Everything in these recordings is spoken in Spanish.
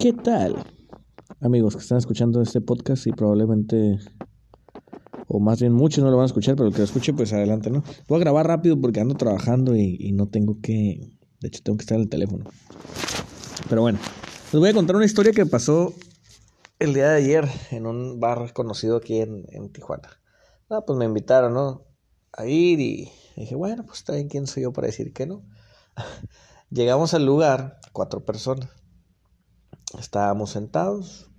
¿Qué tal? Amigos que están escuchando este podcast y probablemente, o más bien muchos no lo van a escuchar, pero el que lo escuche, pues adelante, ¿no? Voy a grabar rápido porque ando trabajando y, no tengo que, de hecho tengo que estar en el teléfono. Pero bueno, les voy a contar una historia que pasó el día de ayer en un bar conocido aquí en, Tijuana. Ah, pues me invitaron, ¿no? A ir y dije, bueno, pues también quién soy yo para decir que no. Llegamos al lugar, cuatro personas estábamos sentados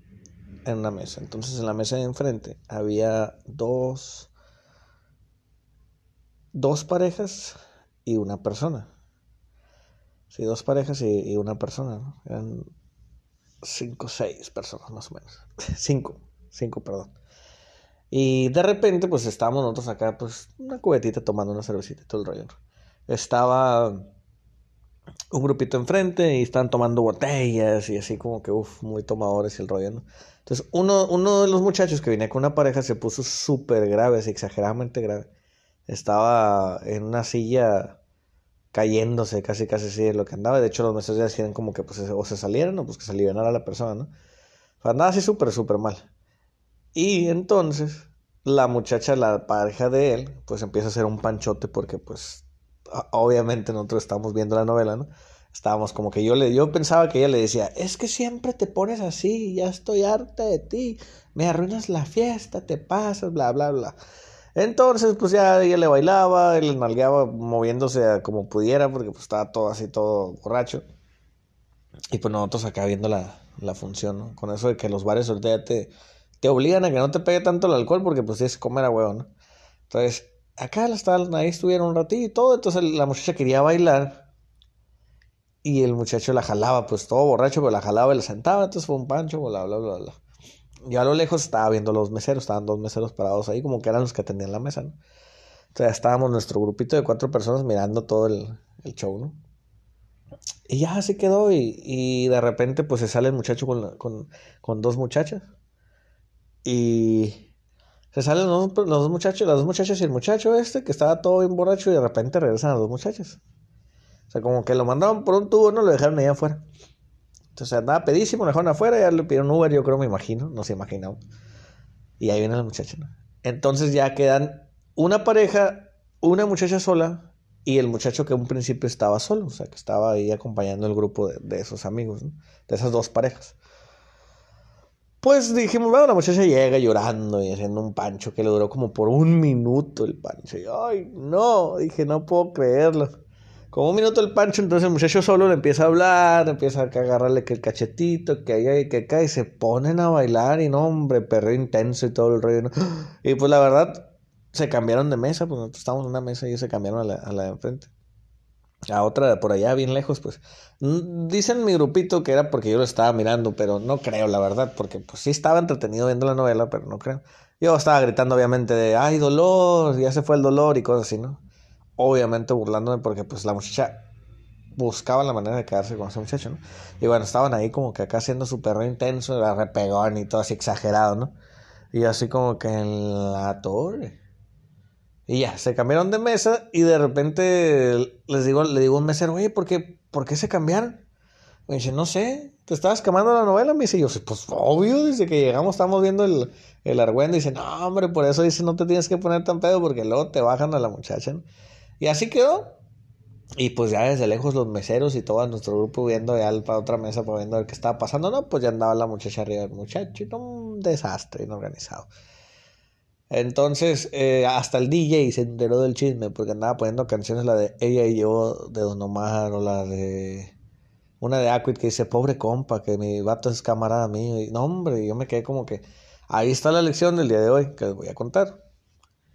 en una mesa. Entonces en la mesa de enfrente había dos, dos parejas y una persona. Sí, dos parejas y, una persona. Eran cinco, seis personas más o menos. cinco, cinco, perdón. Y de repente, pues estábamos nosotros acá, pues, una cubetita tomando una cervecita y todo el rollo. Estaba un grupito enfrente y están tomando botellas y así como que, uff, muy tomadores y el rollo, ¿no? Entonces, uno, uno de los muchachos que venía con una pareja se puso súper grave, así exageradamente grave. Estaba en una silla cayéndose, casi, casi así de lo que andaba. De hecho, los meseros ya decían como que pues o se salieran o pues que se alivianara la persona, ¿no? andaba así súper, súper mal. Y entonces, la muchacha, la pareja de él, pues empieza a hacer un panchote porque pues obviamente nosotros estábamos viendo la novela, ¿no? Estábamos como que yo le, yo pensaba que ella le decía, es que siempre te pones así, ya estoy harta de ti, me arruinas la fiesta, te pasas, bla, bla, bla. Entonces, pues ya ella le bailaba, él le moviéndose como pudiera, porque pues estaba todo así, todo borracho. Y pues nosotros acá viendo la, la función, ¿no? Con eso de que los bares ahorita ya te, te obligan a que no te pegue tanto el alcohol, porque pues tienes que comer a huevo, ¿no? Entonces, acá estaban, ahí estuvieron un ratito y todo, entonces la muchacha quería bailar y el muchacho la jalaba, pues todo borracho, pero la jalaba y la sentaba, entonces fue un pancho, bla, bla, bla, bla. Y a lo lejos estaba viendo los meseros, estaban dos meseros parados ahí, como que eran los que atendían la mesa, ¿no? Entonces estábamos nuestro grupito de cuatro personas mirando todo el, show, ¿no? Y ya así quedó y, y, de repente pues se sale el muchacho con, con dos muchachas. Y se salen los, dos muchachos, las dos muchachas y el muchacho este que estaba todo bien borracho y de repente regresan las dos muchachas. O sea, como que lo mandaron por un tubo, no lo dejaron ahí afuera. Entonces andaba pedísimo, lo dejaron afuera, ya le pidieron Uber, yo creo, me imagino, no se imaginaba. Y ahí viene la muchacha. Entonces ya quedan una pareja, una muchacha sola y el muchacho que en un principio estaba solo, o sea, que estaba ahí acompañando el grupo de, de esos amigos, de esas dos parejas. Pues dijimos, bueno, la muchacha llega llorando y haciendo un pancho que le duró como por un minuto el pancho. Y, ay, no, dije, no puedo creerlo. Como un minuto el pancho, entonces el muchacho solo le empieza a hablar, empieza a agarrarle que el cachetito, que ahí, que acá, y se ponen a bailar y no, hombre, perro intenso y todo el rollo. Y pues la verdad, se cambiaron de mesa, pues nosotros estábamos en una mesa y ellos se cambiaron a la, a la de enfrente a otra por allá bien lejos, pues dicen mi grupito que era porque yo lo estaba mirando, pero no creo, la verdad, porque pues sí estaba entretenido viendo la novela, pero no creo. Yo estaba gritando obviamente de, ay, dolor, ya se fue el dolor y cosas así, ¿no? Obviamente burlándome porque pues la muchacha buscaba la manera de quedarse con ese muchacho, ¿no? Y bueno, estaban ahí como que acá haciendo su perro intenso, la repegón y todo así exagerado, ¿no? Y así como que en la torre. Y ya, se cambiaron de mesa y de repente les digo, le digo a un mesero, oye, ¿por qué, ¿por qué se cambiaron? Me dice, no sé, ¿te estabas quemando la novela? Me dice, yo, pues obvio, desde que llegamos estamos viendo el, el argüendo. Dice, no, hombre, por eso dice, no te tienes que poner tan pedo porque luego te bajan a la muchacha. Y así quedó. Y pues ya desde lejos los meseros y todo nuestro grupo viendo ya para otra mesa para viendo qué estaba pasando. No, pues ya andaba la muchacha arriba del muchacho. Y un desastre inorganizado. Entonces, eh, hasta el DJ se enteró del chisme porque andaba poniendo canciones, la de Ella y yo de Don Omar o la de una de Aquid que dice, pobre compa, que mi vato es camarada mío. Y, no, hombre, yo me quedé como que ahí está la lección del día de hoy que les voy a contar.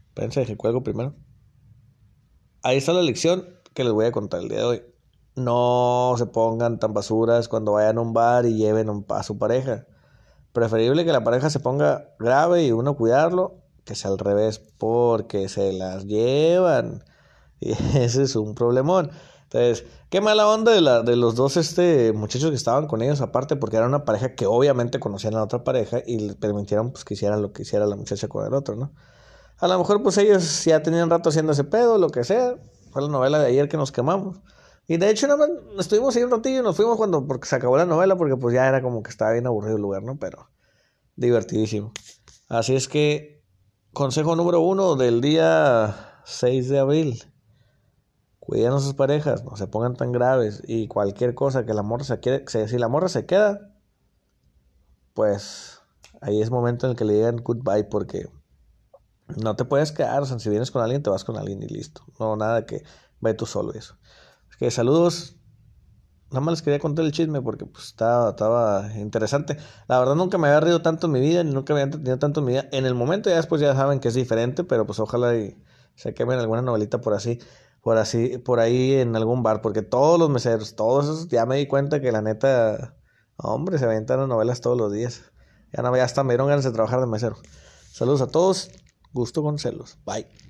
Espérense, que cuelgo primero. Ahí está la lección que les voy a contar el día de hoy. No se pongan tan basuras cuando vayan a un bar y lleven a su pareja. Preferible que la pareja se ponga grave y uno cuidarlo que sea al revés porque se las llevan. Y ese es un problemón. Entonces, qué mala onda de, la, de los dos este, muchachos que estaban con ellos, aparte porque era una pareja que obviamente conocían a la otra pareja y les permitieron pues, que hicieran lo que hiciera la muchacha con el otro, ¿no? A lo mejor pues ellos ya tenían rato haciendo ese pedo, lo que sea. Fue la novela de ayer que nos quemamos. Y de hecho, nada más estuvimos ahí un ratillo y nos fuimos cuando porque se acabó la novela, porque pues ya era como que estaba bien aburrido el lugar, ¿no? Pero divertidísimo. Así es que, consejo número uno del día 6 de abril. Cuiden a sus parejas, no se pongan tan graves. Y cualquier cosa que la morra se quede, si la morra se queda, pues ahí es momento en el que le digan goodbye porque no te puedes quedar. Si vienes con alguien, te vas con alguien y listo. No, nada que ve tú solo eso. Es que saludos. Nada más les quería contar el chisme porque pues estaba, estaba interesante. La verdad nunca me había reído tanto en mi vida, ni nunca me había entretenido tanto en mi vida. En el momento ya después ya saben que es diferente, pero pues ojalá y se quemen alguna novelita por así por así, por ahí en algún bar, porque todos los meseros, todos esos, ya me di cuenta que la neta, hombre, se aventan las novelas todos los días. Ya no, ya hasta me dieron ganas de trabajar de mesero. Saludos a todos, gusto con celos. Bye.